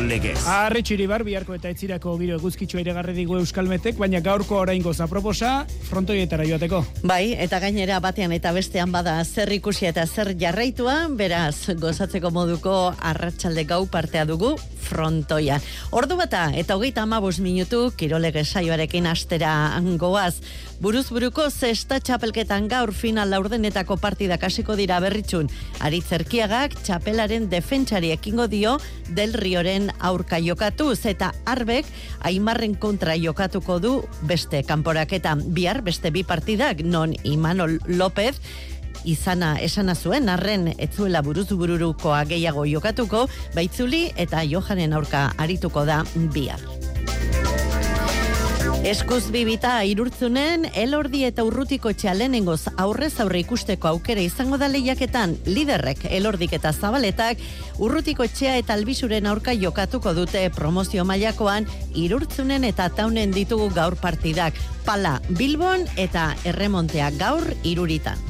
Legez. Arre txiribar, biharko eta etzirako giro eguzkitsua ere digu Euskalmetek, baina gaurko oraingo zaproposa frontoietara joateko. Bai, eta gainera batean eta bestean bada zer ikusi eta zer jarraitua, beraz, gozatzeko moduko arratsalde gau partea dugu frontoia. Ordu bata eta hogeita amabuz minutu, kirolege saioarekin astera goaz, Buruz buruko zesta txapelketan gaur final laurdenetako partidak hasiko dira berritxun. Ari zerkiagak txapelaren defentsari ekingo dio del rioren aurka jokatuz eta arbek aimarren kontra jokatuko du beste kanporaketan bihar beste bi partidak non Imanol López izana esana zuen arren etzuela buruz bururukoa gehiago jokatuko baitzuli eta Johanen aurka arituko da bihar. Eskuz bibita irurtzunen, elordi eta urrutiko txalenengoz aurrez aurre ikusteko aukera izango da lehiaketan, liderrek elordik eta zabaletak, urrutiko txea eta albisuren aurka jokatuko dute promozio mailakoan irurtzunen eta taunen ditugu gaur partidak, pala Bilbon eta erremontea gaur iruritan.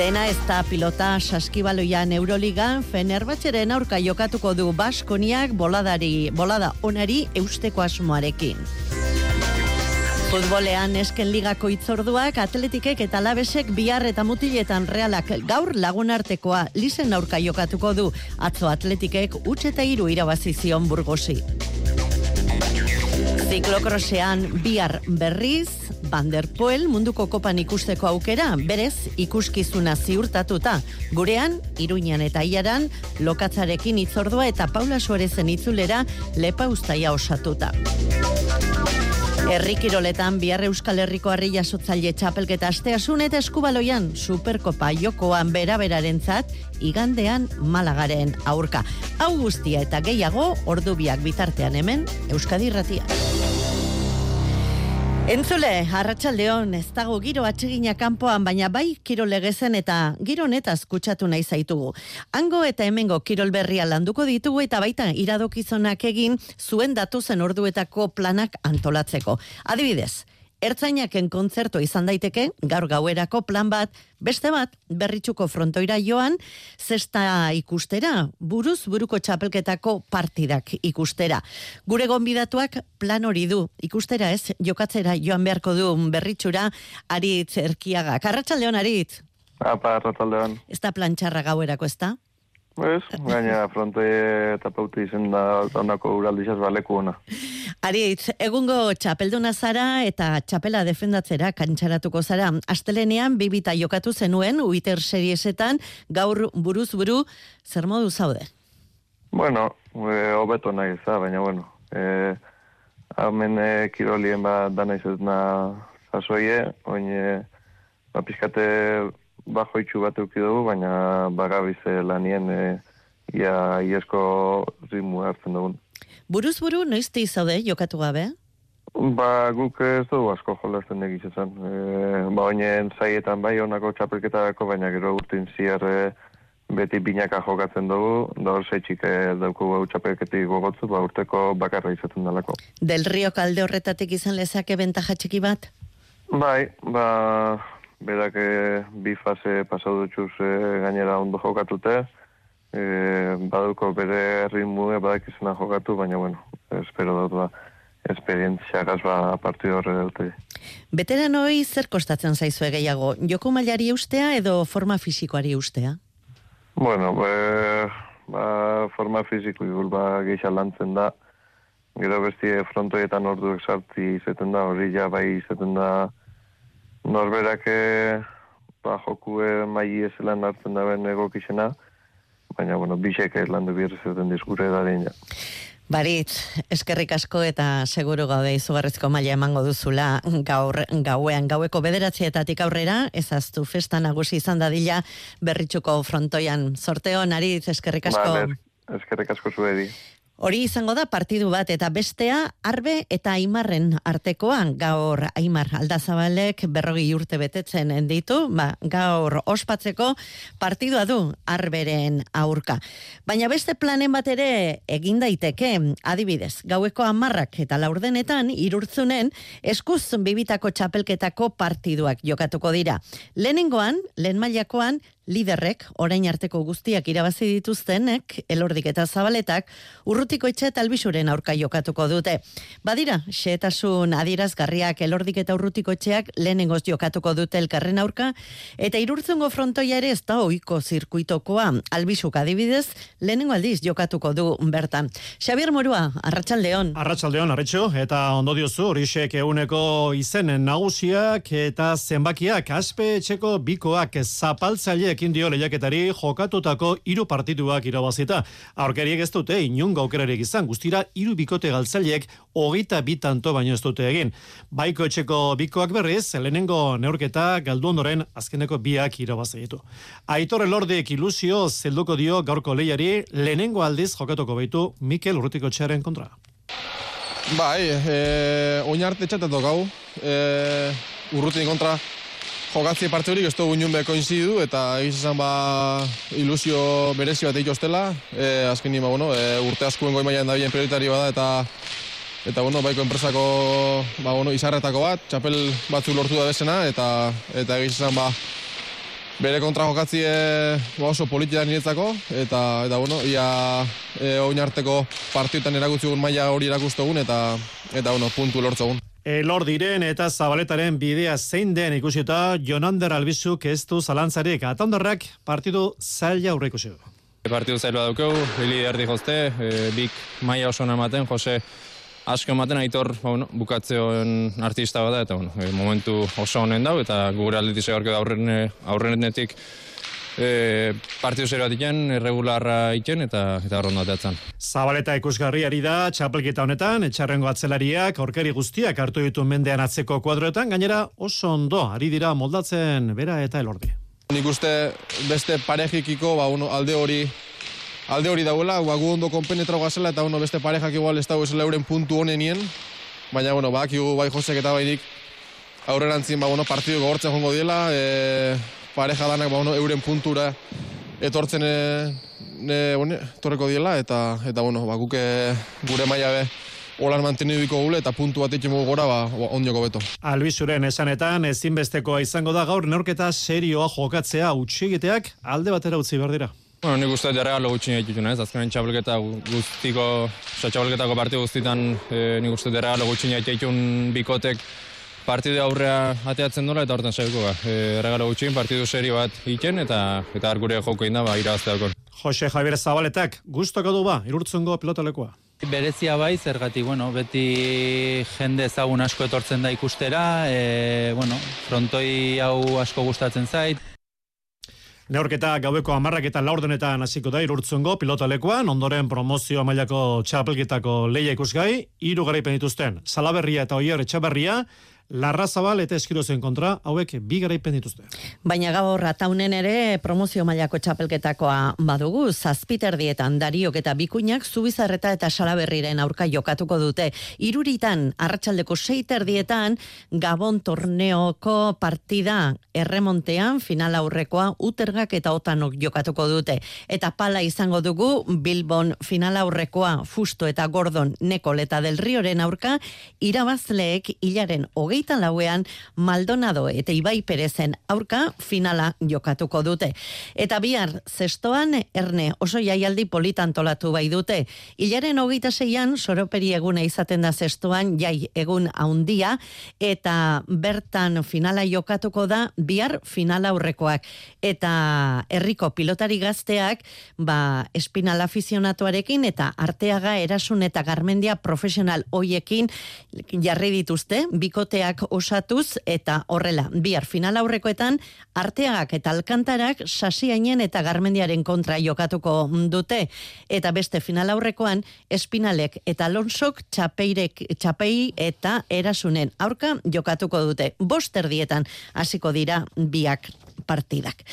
Dena ez da pilota saskibaloian Euroligan Fenerbahçeren aurka jokatuko du Baskoniak boladari, bolada onari eusteko asmoarekin. Futbolean esken ligako itzorduak, atletikek eta labesek bihar eta mutiletan realak gaur lagunartekoa lizen aurka jokatuko du. Atzo atletikek utxe eta iru irabazizion burgosi. Ziklokrosean bihar berriz, Van der Poel munduko kopan ikusteko aukera, berez ikuskizuna ziurtatuta. Gurean, Iruñan eta Iaran, lokatzarekin itzordua eta Paula Suarezen itzulera lepa ustaia osatuta. Herrikiroletan bihar Euskal Herriko harri jasotzaile txapelketa asteasun eta eskubaloian superkopa jokoan beraberaren zat, igandean malagaren aurka. Hau guztia eta gehiago ordubiak bitartean hemen Euskadi Ratia. Entzule, arratsaldeon ez dago giro atsegina kanpoan, baina bai kirol legezen eta giro honetaz kutsatu nahi zaitugu. Hango eta hemengo kirol berria landuko ditugu eta baita iradokizonak egin zuen datuzen orduetako planak antolatzeko. Adibidez, Ertzainaken kontzertu izan daiteke, gaur gauerako plan bat, beste bat, berritxuko frontoira joan, zesta ikustera, buruz buruko txapelketako partidak ikustera. Gure gonbidatuak plan hori du, ikustera ez, jokatzera joan beharko du berritxura, aritz erkiaga. Karratxaldeon, aritz? Apa, arrataldeon. Ez da plan txarra gauerako, ez da? Pues, gaina fronte eta pauti izen da onako uraldizaz baleku ona. Aritz, egungo txapelduna zara eta txapela defendatzera kantxaratuko zara. Astelenean, bibita jokatu zenuen, uiter seriesetan, gaur buruz buru, zer modu zaude? Bueno, e, obeto nahi za, baina bueno. E, Hamen e, kirolien ba, dana izetna zazoie, oin e, ba, pizkate bajo itxu bat dugu, baina bagabize lanien e, ia iesko rimu hartzen dugun. Buruz buru, noizti zaude jokatu gabe? Ba, guk ez dugu asko jolazten egizizan. E, ba, oinen zaietan bai honako txapelketarako, baina gero urtin ziar e, beti binaka jokatzen dugu, da hor zeitxik e, dauku gau txapelketik gogotzu, ba, urteko bakarra izaten dalako. Del rio kalde horretatik izan lezake bentaja txiki bat? Bai, ba, berak e, bi fase pasau dutxuz e, gainera ondo jokatute, e, baduko bere ritmu e, badak izena jokatu, baina bueno, espero dut ba, esperientzia gazba partidu horre dute. Beteran hoi zer kostatzen zaizu gehiago, joko mailari ustea edo forma fisikoari ustea? Bueno, be, ba, forma fisiko igul ba, geisha lantzen da, gero bestie frontoietan orduek sartzi izeten da, hori ja bai izeten da, norberak e, ba, joku e, mai ezelan hartzen da ben egokizena, baina, bueno, bisek ez landu birri zuten diskure da ja. Barit, eskerrik asko eta seguru gaude izugarrizko maila emango duzula gaur gauean gaueko bederatzietatik aurrera, ezaztu festa nagusi izan dadila berritxuko frontoian. Sorteo, narit, eskerrik asko. Vale, eskerrik asko zuedi. Hori izango da partidu bat eta bestea arbe eta aimarren artekoan gaur aimar aldazabalek berrogi urte betetzen ditu, ba, gaur ospatzeko partidua du arberen aurka. Baina beste planen bat ere egin daiteke adibidez, gaueko amarrak eta laurdenetan irurtzunen eskuz bibitako txapelketako partiduak jokatuko dira. Lehenengoan, lehen mailakoan, liderrek, orain arteko guztiak irabazi dituztenek, elordik eta zabaletak, urrutiko etxe eta albisuren aurka jokatuko dute. Badira, xeetasun adierazgarriak elordik eta urrutiko etxeak lehenengoz jokatuko dute elkarren aurka, eta irurtzungo frontoia ere ez da oiko zirkuitokoa, albisuk adibidez, lehenengo aldiz jokatuko du bertan. Xabier Morua, Arratxaldeon. Arratxaldeon, arretxo, eta ondo diozu, horixek euneko izenen nagusiak eta zenbakiak aspe etxeko bikoak zapaltzaileek indio lehiaketari jokatutako hiru partituak irabazita. Aurkariek ez dute inungo aukerarik izan, guztira hiru bikote galtzaileek hogeita bitanto baino ez dute egin. Baiko etxeko bikoak berriz, lehenengo neurketa galdu ondoren azkeneko biak irabazi ditu. Aitor Elordik ilusio zelduko dio gaurko lehiari lehenengo aldiz jokatuko baitu Mikel Urrutiko txaren kontra. Bai, e, oin arte txatetok hau, e, urrutin kontra jokatzi parte horik ez dugu inun beko inzidu, eta egiz esan ba ilusio berezi bat eitostela, e, azken nima, bueno, e, urte askuen goi maian da bien prioritari bada, eta eta bueno, baiko enpresako ba, bueno, izarretako bat, txapel batzuk lortu da bezena, eta eta egiz esan ba, bere kontra jokatzi e, ba oso politia niretzako, eta, eta bueno, ia e, oin arteko partioetan erakutzi maila hori erakustogun, eta, eta bueno, puntu lortzogun. Elor diren eta zabaletaren bidea zein den ikusita Jonander Albizuk ez du zalantzarik atondarrak partidu zaila aurre ikusi du. Partidu zaila daukeu, hili erdi jozte, e, bik maia oso ematen, Jose asko ematen aitor ba, bueno, bukatzeoen artista bada, eta bueno, momentu oso honen dau, eta gure aldetiz egorke da aurren, aurrenetik e, partidu zero bat iken, irregularra iken, eta, eta horren dateatzen. Zabaleta ikusgarri ari da, txapelketa honetan, etxarrengo atzelariak, aurkari guztiak hartu ditu mendean atzeko kuadroetan, gainera oso ondo, ari dira moldatzen bera eta elordi. Nik uste beste parejikiko ba, uno, alde hori alde hori dauela, ba, gu ondo konpenetra gazela, eta uno, beste parejak igual ez dago esela euren puntu honenien, baina, bueno, ba, bai Josek eta bainik aurrerantzin, ba, bueno, partidu gogortzen jongo diela, e, pareja danak ba, bueno, euren puntura etortzen e, ne, bueno, torreko diela, eta, eta bueno, ba, guke gure maila be, Olan mantenidiko gule eta puntu bat ikimo gora ba, ondioko beto. Albizuren esanetan ezinbestekoa izango da gaur neorketa serioa jokatzea utxigiteak alde batera utzi behar dira. Bueno, nik uste dut regalo gutxin egitutun, ez? Azkenen txabelketa guztiko, oza, txabelketako partidu guztitan, e, nik uste dut regalo gutxin egitutun bikotek partidu aurrea ateatzen dola eta hortan saiko ba. E, regalo gutxin, partidu seri bat egiten eta eta gure joko inda ba, irabazte daukon. Jose Javier Zabaletak, guztoko du ba, irurtzungo pilotalekoa. Berezia bai, zergatik, bueno, beti jende ezagun asko etortzen da ikustera, e, bueno, frontoi hau asko gustatzen zait. Neorketa gaueko amarrak eta laurdenetan hasiko da irurtzungo pilotalekoan, ondoren promozio mailako txapelketako leia ikusgai, hiru garaipen dituzten, Salaberria eta Oier Etxaberria, Larra Zabal eta Eskirozen kontra, hauek bi garaipen dituzte. Baina gaur rataunen ere promozio mailako txapelketakoa badugu, zazpiter dietan dariok eta bikuinak zubizarreta eta salaberriren aurka jokatuko dute. Iruritan, arratsaldeko seiter dietan, Gabon torneoko partida erremontean, final aurrekoa, utergak eta otanok jokatuko dute. Eta pala izango dugu, Bilbon final aurrekoa, Fusto eta Gordon Nekoleta del Rioren aurka, irabazleek hilaren hogei hogeita lauean Maldonado eta Ibai Perezen aurka finala jokatuko dute. Eta bihar, zestoan, erne oso jaialdi politan tolatu bai dute. Ilaren hogeita zeian, soroperi eguna izaten da zestoan, jai egun haundia, eta bertan finala jokatuko da, bihar finala aurrekoak. Eta herriko pilotari gazteak, ba, espinal afizionatuarekin, eta arteaga erasun eta garmendia profesional hoiekin jarri dituzte, bikoteak osatuz eta horrela, bihar final aurrekoetan arteagak eta alkantarak sasiainen eta garmendiaren kontra jokatuko dute eta beste final aurrekoan espinalek eta alonsok txapeirek txapei eta erasunen aurka jokatuko dute. Boster dietan hasiko dira biak partidak.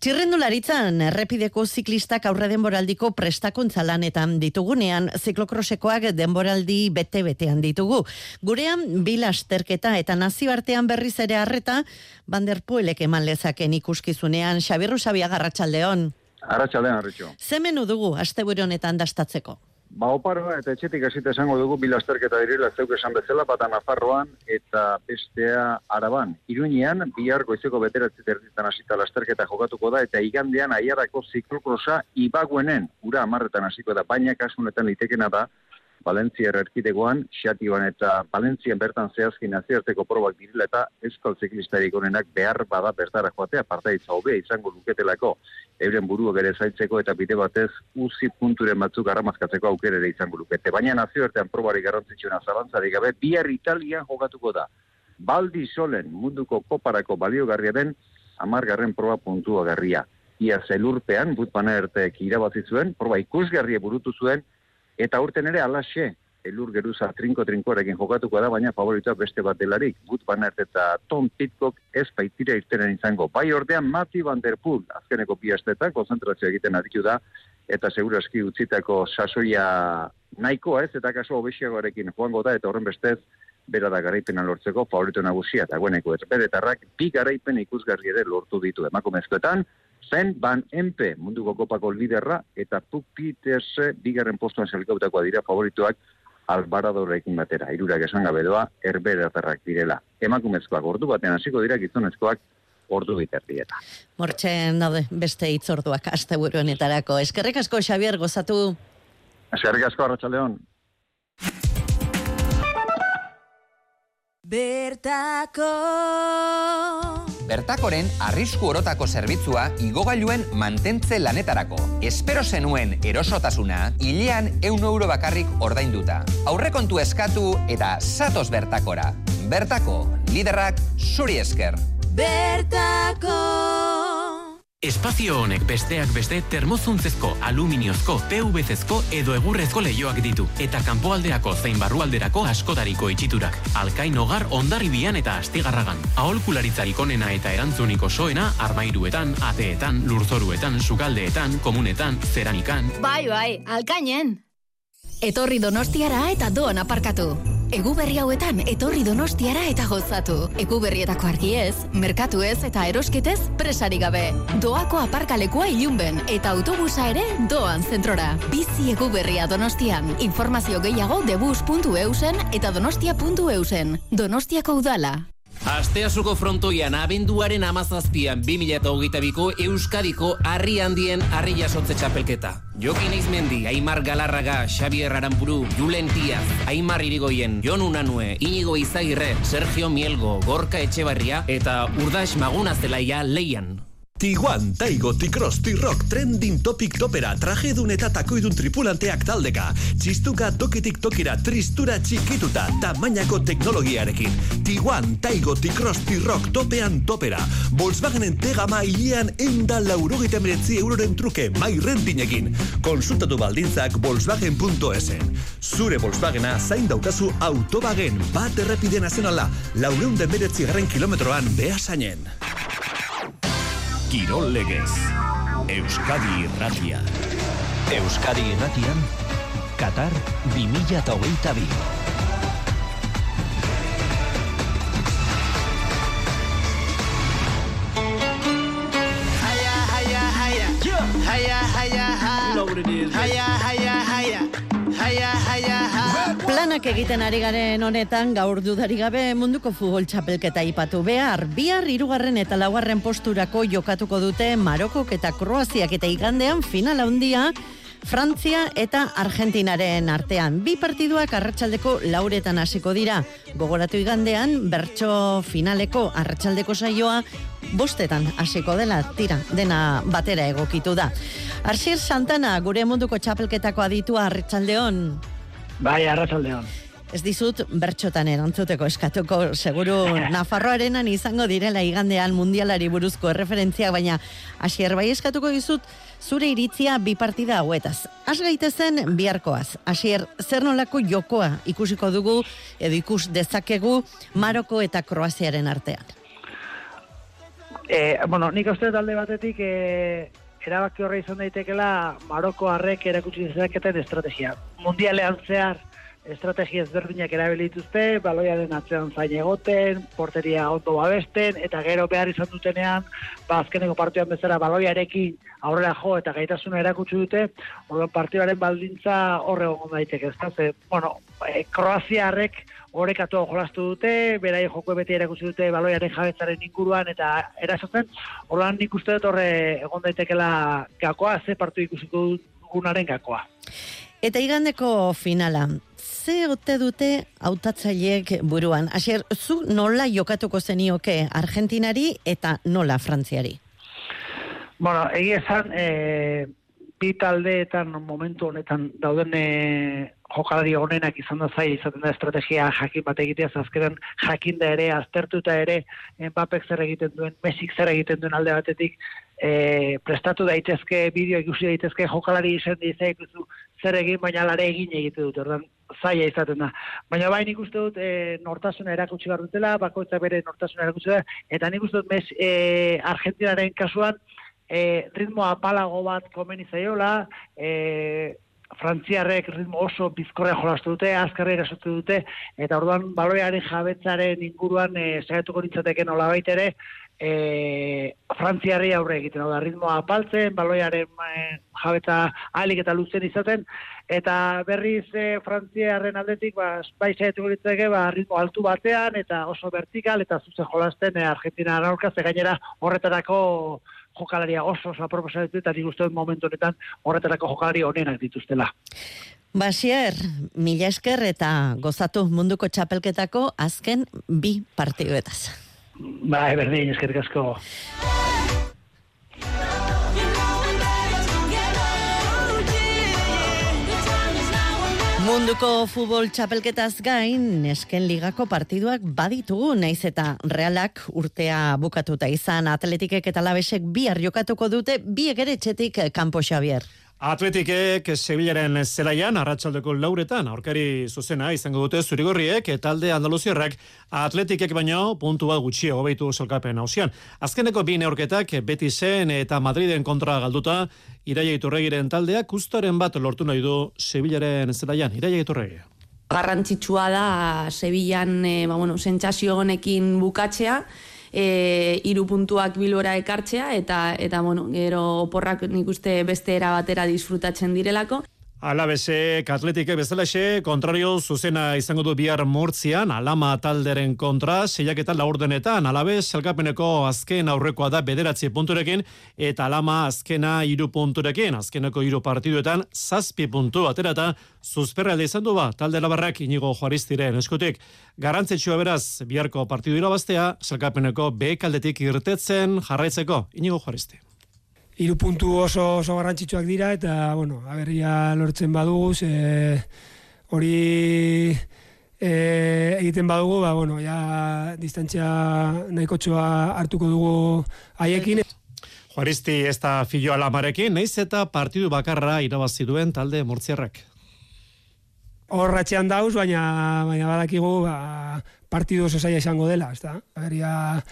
Txirrendularitzan, errepideko ziklistak aurre denboraldiko prestakuntza lanetan ditugunean, ziklokrosekoak denboraldi bete-betean ditugu. Gurean, bilasterketa eta nazioartean berriz ere harreta, banderpuelek eman lezaken ikuskizunean, Xabirru Xabia Garratxaldeon. Arratxaldean, Arritxo. Ze menu dugu, aste honetan dastatzeko? Ba, oparoa eta etxetik hasita esango dugu bi lasterketa direla zeuk esan bezala, bata Nafarroan eta bestea Araban. Iruñean, bihar goizeko beteratzi terditan hasita lasterketa jokatuko da, eta igandean aiarako ziklokrosa ibaguenen, ura amarretan hasiko da, baina kasunetan litekena da, Valentzia erkidegoan, Xatioan eta Valentzian bertan zehazkin nazioarteko probak direla eta euskal ziklistarik onenak behar bada bertara joatea partaitza hobea izango luketelako euren buruak ere zaitzeko eta bide batez uzi punturen batzuk arramazkatzeko aukere ere izango lukete. Baina nazioartean probari garrantzitsuena zabantzarik gabe, bihar Italian jokatuko da. Baldi solen munduko koparako baliogarria den amargarren proba puntua garria. Ia zelurpean, but ertek irabazi zuen, proba ikusgarria burutu zuen, Eta urten ere alaxe, elur geruza trinko-trinkoarekin jokatuko da, baina favoritoa beste bat delarik. Gut Banert eta Tom Pitcock ez baitira irtenen izango. Bai ordean Mati Van Der Poel, azkeneko piastetan, konzentrazio egiten aditu da, eta seguraski utzitako sasoia nahikoa ez, eta kaso obesiagoarekin joango da, eta horren bestez, bera da garaipena lortzeko favorito nagusia eta gueneko ez beretarrak bi garaipen ikusgarri ere lortu ditu emakumezkoetan zen Van Empe munduko kopako liderra eta Puk Peters bigarren postuan selkautakoa dira favorituak albaradorekin batera. Irurak esan gabe doa, erberatarrak direla. Emakumezkoak ordu batean hasiko dira gizonezkoak ordu biterdieta. Mortxen daude beste itzorduak aste buruenetarako. Eskerrik asko, Xavier, gozatu. Eskerrik asko, Arratxaleon. Bertako Bertakoren arrisku orotako zerbitzua igogailuen mantentze lanetarako. Espero zenuen erosotasuna, hilean eun euro bakarrik ordainduta. Aurrekontu eskatu eta satos bertakora. Bertako, liderrak zuri esker. Bertako Espazio honek besteak beste termozuntzezko, aluminiozko, PVC-ezko edo egurrezko leioak ditu. Eta kanpoaldeako zein barrualderako askotariko itxiturak. Alkain hogar ondarribian eta astigarragan. Aholkularitzarik onena eta erantzuniko soena armairuetan, ateetan, lurzoruetan, sukaldeetan, komunetan, zeranikan. Bai, bai, alkainen. Etorri donostiara eta doan aparkatu. Egu berri hauetan etorri donostiara eta gozatu. Egu berrietako argiez, merkatu ez eta erosketez presari gabe. Doako aparkalekua ilunben eta autobusa ere doan zentrora. Bizi egu berria donostian. Informazio gehiago debus.eusen eta donostia.eusen. Donostiako udala. Asteasuko frontoian abenduaren amazazpian 2008ko Euskadiko harri handien harri jasotze txapelketa. Jokin Izmendi, Aimar Galarraga, Xavier Arampuru, Julen Tiaz, Aimar Irigoyen, Jon Unanue, Inigo Izagirre, Sergio Mielgo, Gorka Etxebarria eta Urdax Magunazelaia leian. Tiguan, Taigo, T-Cross, T-Rock, Trending Topic Topera, Trajedun eta Takoidun tripulanteak taldeka. Txistuka tokitik tokira, tristura txikituta, tamainako teknologiarekin. Tiguan, Taigo, T-Cross, T-Rock, Topean Topera. Volkswagenen tegama hilean enda laurogita meretzi euroren truke, mai rentinekin. Konsultatu baldintzak Volkswagen.esen. Zure Volkswagena zain daukazu autobagen, bat errepide nazionala, laureun den meretzi garren kilometroan behasainen. Kirol Legez. Euskadi Irratia. Euskadi Irratian, Qatar 2022. Haya, haya, haya. Haya, haya, ha. Haya, haya, haya. Haya, haya, ha. Planak egiten ari garen honetan gaur dudari gabe munduko futbol txapelketa ipatu behar. Bihar hirugarren eta laugarren posturako jokatuko dute Marokok eta Kroaziak eta igandean final handia Frantzia eta Argentinaren artean. Bi partiduak arratsaldeko lauretan hasiko dira. Gogoratu igandean, bertso finaleko arratsaldeko saioa bostetan hasiko dela, tira, dena batera egokitu da. Arsier Santana, gure munduko txapelketako aditua arratsaldeon. Bai, arratsaldeon. Ez dizut bertxotan erantzuteko eskatuko seguru Nafarroarenan izango direla igandean mundialari buruzko erreferentziak, baina hasier bai eskatuko dizut zure iritzia bi partida hauetaz. Has gaitezen biharkoaz. Hasier, zer nolako jokoa ikusiko dugu edo ikus dezakegu Maroko eta Kroaziaren artean. E, bueno, nik uste talde batetik e, erabaki horre izan daitekela Maroko harrek erakutsi dezaketen estrategia. Mundialean zehar estrategia ezberdinak erabili dituzte, baloiaren atzean zain egoten, porteria ondo babesten, eta gero behar izan dutenean, ba, azkeneko partioan bezala baloiarekin aurrera jo eta gaitasuna erakutsi dute, orduan partioaren baldintza horre egon daiteke, ez da, ze, bueno, e, Kroaziarrek orekatu jolastu dute, berai joko beti erakutsi dute baloiaren jabetzaren inguruan eta erasotzen, orduan nik uste dut horre egon daitekela gakoa, ze partu ikusiko dugunaren gakoa. Eta igandeko finala, ze ote dute hautatzaileek buruan? Asier, zu nola jokatuko zenioke Argentinari eta nola Frantziari? Bueno, egia esan, e, bi taldeetan momentu honetan dauden e, jokalari honenak izan da zai, izaten da estrategia jakin bat egitea, azkeran jakin da ere, aztertuta ere, Mbappek zer egiten duen, Messik zer egiten duen alde batetik, e, prestatu daitezke, bideo ikusi daitezke, jokalari izan ikustu zer egin, baina lare egin egite dut, ordan zaila izaten da. Baina bai nik uste dut e, nortasuna erakutsi behar dutela, bakoitza bere nortasuna erakutsi da, eta nik uste dut mes, e, Argentinaren kasuan, e, ritmo apalago bat komeni zaiola, e, frantziarrek ritmo oso bizkorrea jolastu dute, azkarra erasotu dute, eta orduan baloiaren jabetzaren inguruan e, zaiatuko nintzateke nola ere, e, frantziarri aurre egiten, da, ritmoa apaltzen, baloiaren e, jabetza alik eta luzen izaten, eta berriz e, frantziarren aldetik, ba, bai zaiatuko nintzateke, ba, ritmo altu batean, eta oso vertikal, eta zuzen jolasten e, Argentina aurka, ze gainera horretarako jokalaria oso oso aproposa ditu, eta nik uste dut momentu honetan horretarako jokalari honenak dituztela. Basier, mila esker eta gozatu munduko txapelketako azken bi partiduetaz. Ba, berdin, eskerrik asko. Munduko futbol txapelketaz gain, nesken ligako partiduak baditugu, naiz eta realak urtea bukatuta izan atletikek eta labesek bihar jokatuko dute, biek ere txetik kanpo Xavier. Atletikek Sevillaren zelaian, arratsaldeko lauretan, aurkari zuzena izango dute zurigorriek, eta alde Andaluzierrak atletikek baino puntu bat gutxi hobeitu solkapen hausian. Azkeneko bi neurketak beti zen eta Madriden kontra galduta, iraia iturregiren taldeak ustaren bat lortu nahi du Sevillaren zelaian, iraia iturregi. Garrantzitsua da Sevillan e, ba, bueno, sentsazio honekin bukatzea, e, iru puntuak bilbora ekartzea, eta, eta bueno, gero oporrak nik uste beste era batera disfrutatzen direlako. Alabesek atletike bezalaxe, kontrario zuzena izango du bihar mortzian, alama talderen kontra, seiak eta laurdenetan, alabez, elkapeneko azken aurrekoa da bederatzi punturekin, eta alama azkena iru punturekin, azkeneko iru partiduetan, zazpi puntu aterata, zuzperralde izan du ba, talde labarrak inigo juaristiren eskutik. Garantzetsua beraz, biharko partidu irabaztea, zelkapeneko bekaldetik irtetzen jarraitzeko, inigo juaristi hiru puntu oso oso garrantzitsuak dira eta bueno, aberria lortzen badugu, e, hori e, egiten badugu, ba bueno, ja distantzia nahikotxoa hartuko dugu haiekin. Juaristi ez da filo alamarekin, naiz eta partidu bakarra irabazi duen talde mortziarrak. Horratxean dauz, baina, baina badakigu ba, partidu oso zaila izango dela, ez da?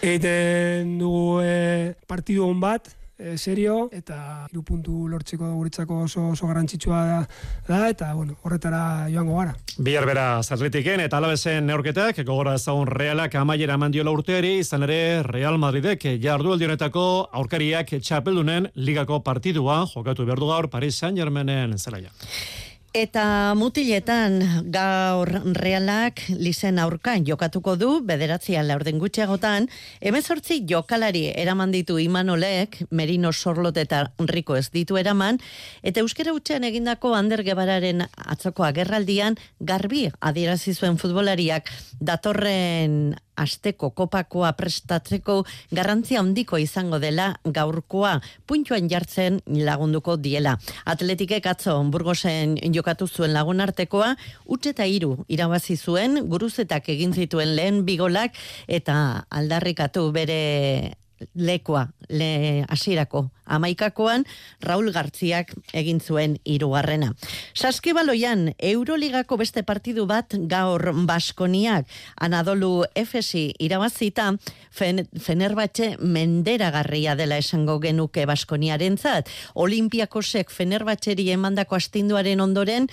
Egiten dugu e, partidu hon bat, e, serio eta hiru puntu lortzeko guretzako oso oso garrantzitsua da, da eta bueno, horretara joango gara. Bihar bera Atletiken eta Alabesen neurketak gogora ezagun Realak amaiera mandiola urteari izan ere Real Madridek jardu honetako aurkariak txapeldunen ligako partidua jokatu behar gaur Paris Saint-Germainen zelaia. Eta mutiletan gaur realak lizen aurkan jokatuko du, bederatzi laurden gutxiagotan, emezortzi jokalari eraman ditu Imanolek, Merino Sorlot eta Enrico ez ditu eraman, eta euskera utxean egindako Ander Gebararen atzoko agerraldian, garbi adierazi zuen futbolariak datorren asteko kopakoa prestatzeko garrantzia handiko izango dela gaurkoa puntuan jartzen lagunduko diela. Atletikek atzo Burgosen jokatu zuen lagun artekoa, utxe eta iru irabazi zuen, guruzetak egin zituen lehen bigolak eta aldarrikatu bere lekoa, le asirako amaikakoan, Raul Gartziak egin zuen irugarrena. Saskibaloian, Euroligako beste partidu bat gaur Baskoniak, Anadolu Efesi irabazita, fen, Fenerbatxe menderagarria dela esango genuke Baskoniaren zat. Olimpiakosek Fenerbatxeri emandako astinduaren ondoren,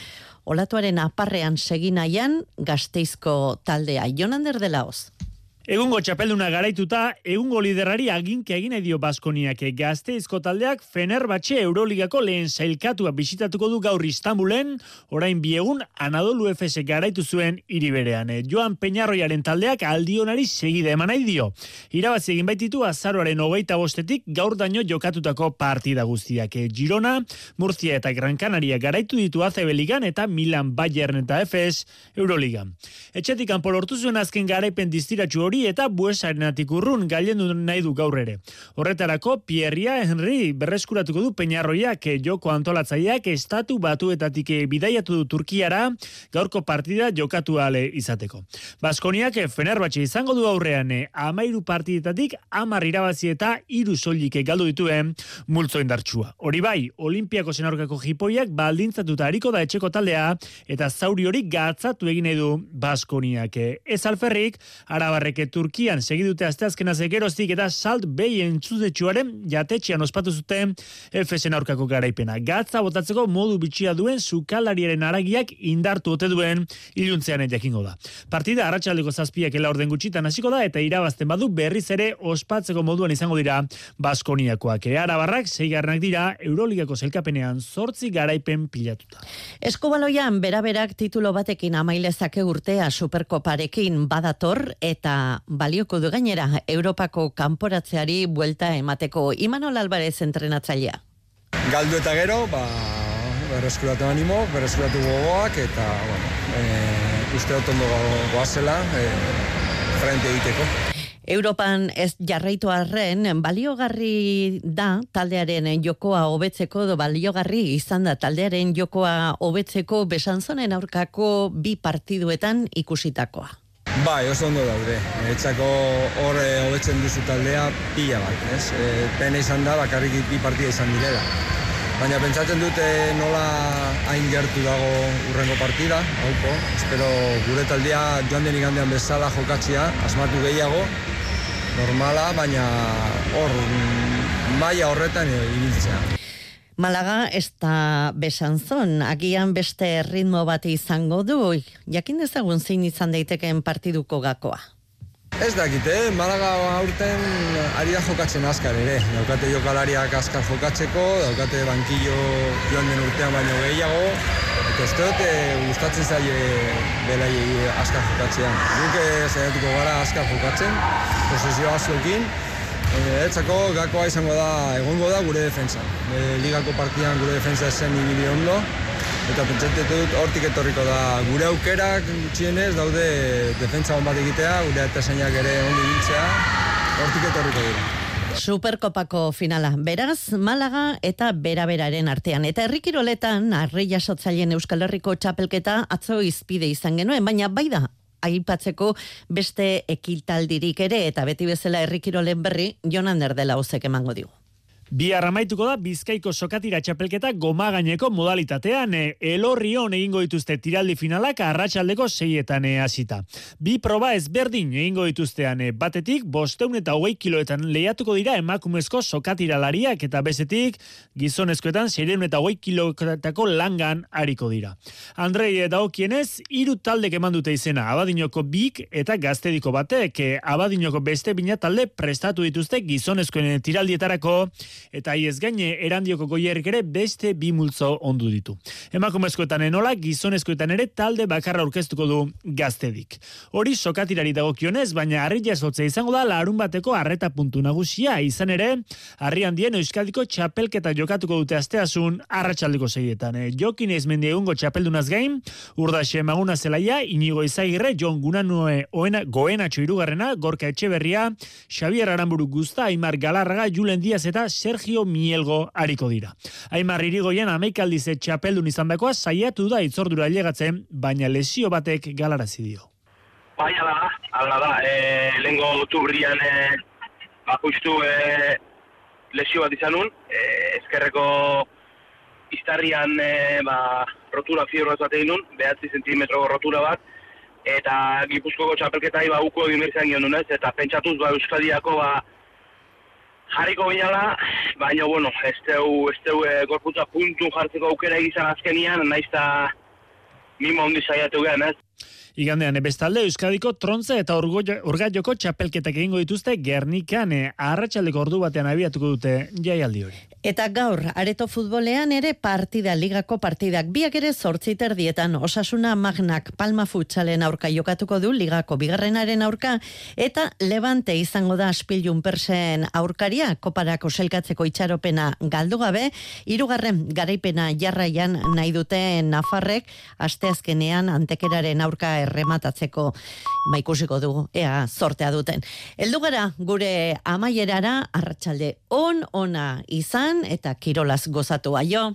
Olatuaren aparrean seginaian gazteizko taldea. Jonander de Laoz. Egungo txapelduna garaituta, egungo liderari aginke egin dio Baskoniak gazteizko taldeak Fenerbahce Euroligako lehen zailkatua bisitatuko du gaur Istanbulen, orain biegun Anadolu FS garaitu zuen iriberean. Joan Peñarroiaren taldeak aldionari segide eman nahi dio. Irabazi egin baititu azaroaren hogeita bostetik gaur daño jokatutako partida guztiak. Girona, Murcia eta Gran Canaria garaitu ditu ACB eta Milan Bayern eta FS Euroligan. Etxetik kanpo lortu zuen azken garaipen distiratxu hori eta buesarenatik urrun gailendu nahi du gaur ere. Horretarako, Pierria Henry berreskuratuko du Peñarroiak joko antolatzaileak estatu batuetatik bidaiatu du Turkiara gaurko partida jokatu ale izateko. Baskoniak Fenerbahce izango du aurrean amairu partidetatik amar irabazi eta iru soilik galdu dituen multzo indartsua. Hori bai, Olimpiako zenaurkako jipoiak baldintzatuta hariko da etxeko taldea eta zauri hori gatzatu egin nahi du Baskoniak. Ez alferrik, arabarrek Turkian segidute asteazkena zegeroztik eta salt behi entzuzetxuaren jatetxean ospatu zuten FSN aurkako garaipena. Gatza botatzeko modu bitxia duen sukalariaren aragiak indartu ote duen iluntzean jakingo da. Partida arratsaldeko zazpiak ela orden gutxitan hasiko da eta irabazten badu berriz ere ospatzeko moduan izango dira Baskoniakoak. Arabarrak zeigarrenak dira Euroligako zelkapenean zortzi garaipen pilatuta. Eskubaloian beraberak titulo batekin amailezake urtea superkoparekin badator eta balioko du gainera Europako kanporatzeari buelta emateko Imanol Alvarez entrenatzailea. Galdu eta gero, ba, berreskuratu animo, berreskuratu gogoak, eta, bueno, e, uste dut ondo goazela, e, frente egiteko. Europan ez jarraitu arren, baliogarri da taldearen jokoa hobetzeko, do baliogarri izan da taldearen jokoa hobetzeko besanzonen aurkako bi partiduetan ikusitakoa. Bai, oso ondo daude. Etzako hor e, hobetzen duzu taldea pila bat, ez? E, pena izan da, bakarrik bi partida izan direla. Baina pentsatzen dute nola hain gertu dago urrengo partida, hauko. Espero gure taldea joan den igandean bezala jokatzia, asmatu gehiago, normala, baina hor maila horretan ibiltzea. Malaga ez da besanzon, agian beste ritmo bat izango du, jakin dezagun zein izan daitekeen partiduko gakoa. Ez dakite, eh? Malaga aurten ari da jokatzen askar ere. Daukate jokalariak askar jokatzeko, daukate bankillo joan den urtean baino gehiago. Eta ez dut, gustatzen zaie belai askar jokatzea. Guk zaiatuko gara askar jokatzen, posizio azuekin, Etzako gakoa izango da, egongo da gure defensa. E, ligako partidan gure defensa zen ibili ondo, eta pentsatzen dut hortik etorriko da gure aukerak gutxienez daude defensa hon bat egitea, gure eta ere ondo ibiltzea, hortik etorriko dira. Superkopako finala, beraz, Malaga eta beraberaren artean. Eta herrikiroletan, arri jasotzaileen Euskal Herriko txapelketa atzo izpide izan genuen, baina bai da, aipatzeko beste ekiltaldirik ere eta beti bezala herrikirolen berri Jonan Erdela hozek emango digu. Bi arramaituko da Bizkaiko sokatira txapelketa goma gaineko modalitatean e, elorrion egingo dituzte tiraldi finalak arratsaldeko seietan e, hasita. Bi proba ezberdin egingo dituztean e, batetik bosteun eta hogei kiloetan lehiatuko dira emakumezko sokatiralariak eta bezetik gizonezkoetan seireun eta hogei kiloetako langan hariko dira. Andrei eta okienez, iru taldek eman dute izena abadinoko bik eta gaztediko batek e, abadinoko beste bina talde prestatu dituzte gizonezkoen tiraldietarako eta iez gaine erandioko goierrik ere beste bi multzo ondu ditu. Emakumezkoetan enola, gizonezkoetan ere talde bakarra aurkeztuko du gaztedik. Hori sokatirari dagokionez, baina harri jasotze izango da larun bateko arreta puntu nagusia, izan ere, harri handien euskadiko txapelketa jokatuko dute asteasun arratsaldeko segietan. E, jokin ez mendi egungo txapeldunaz gain, urdaxe maguna zelaia, inigo izagirre, jon gunanue oena, goena txoirugarrena, gorka etxeberria, Xavier Aramburu Guzta, Aimar Galarraga, Julen Diaz eta Sergio Mielgo hariko dira. Aimar irigoien ameikaldize txapeldun izan dakoa saiatu da itzordura ailegatzen, baina lesio batek galarazi dio. Bai, ala ala da, e, lehenko tubrian e, bakustu e, lesio bat izan nun, e, ezkerreko iztarrian e, ba, rotura fierro bat egin nun, behatzi zentimetro rotura bat, eta gipuzkoko txapelketai ba uko egin behar ez, eta pentsatuz ba Euskadiako ba, jarriko binala, baina, bueno, ez teu, ez teu e, gorputza puntu jartzeko aukera egizan azkenian, naiz eta mimo handi saiatu gehan, ez? Igandean, e, bestalde, Euskadiko trontza eta urgaioko txapelketak egingo dituzte Gernikan, arratsaldeko ordu batean abiatuko dute jaialdi hori. Eta gaur, areto futbolean ere partida, ligako partidak. Biak ere zortziter dietan osasuna magnak palma futsalen aurka jokatuko du ligako bigarrenaren aurka, eta levante izango da aspilun persen aurkaria, koparako selkatzeko itxaropena galdu gabe, irugarren garaipena jarraian nahi dute Nafarrek, asteazkenean antekeraren aurka errematatzeko maikusiko ba, dugu, ea zortea duten. Eldu gara, gure amaierara, arratsalde on ona izan, eta kirolaz gozatu aio.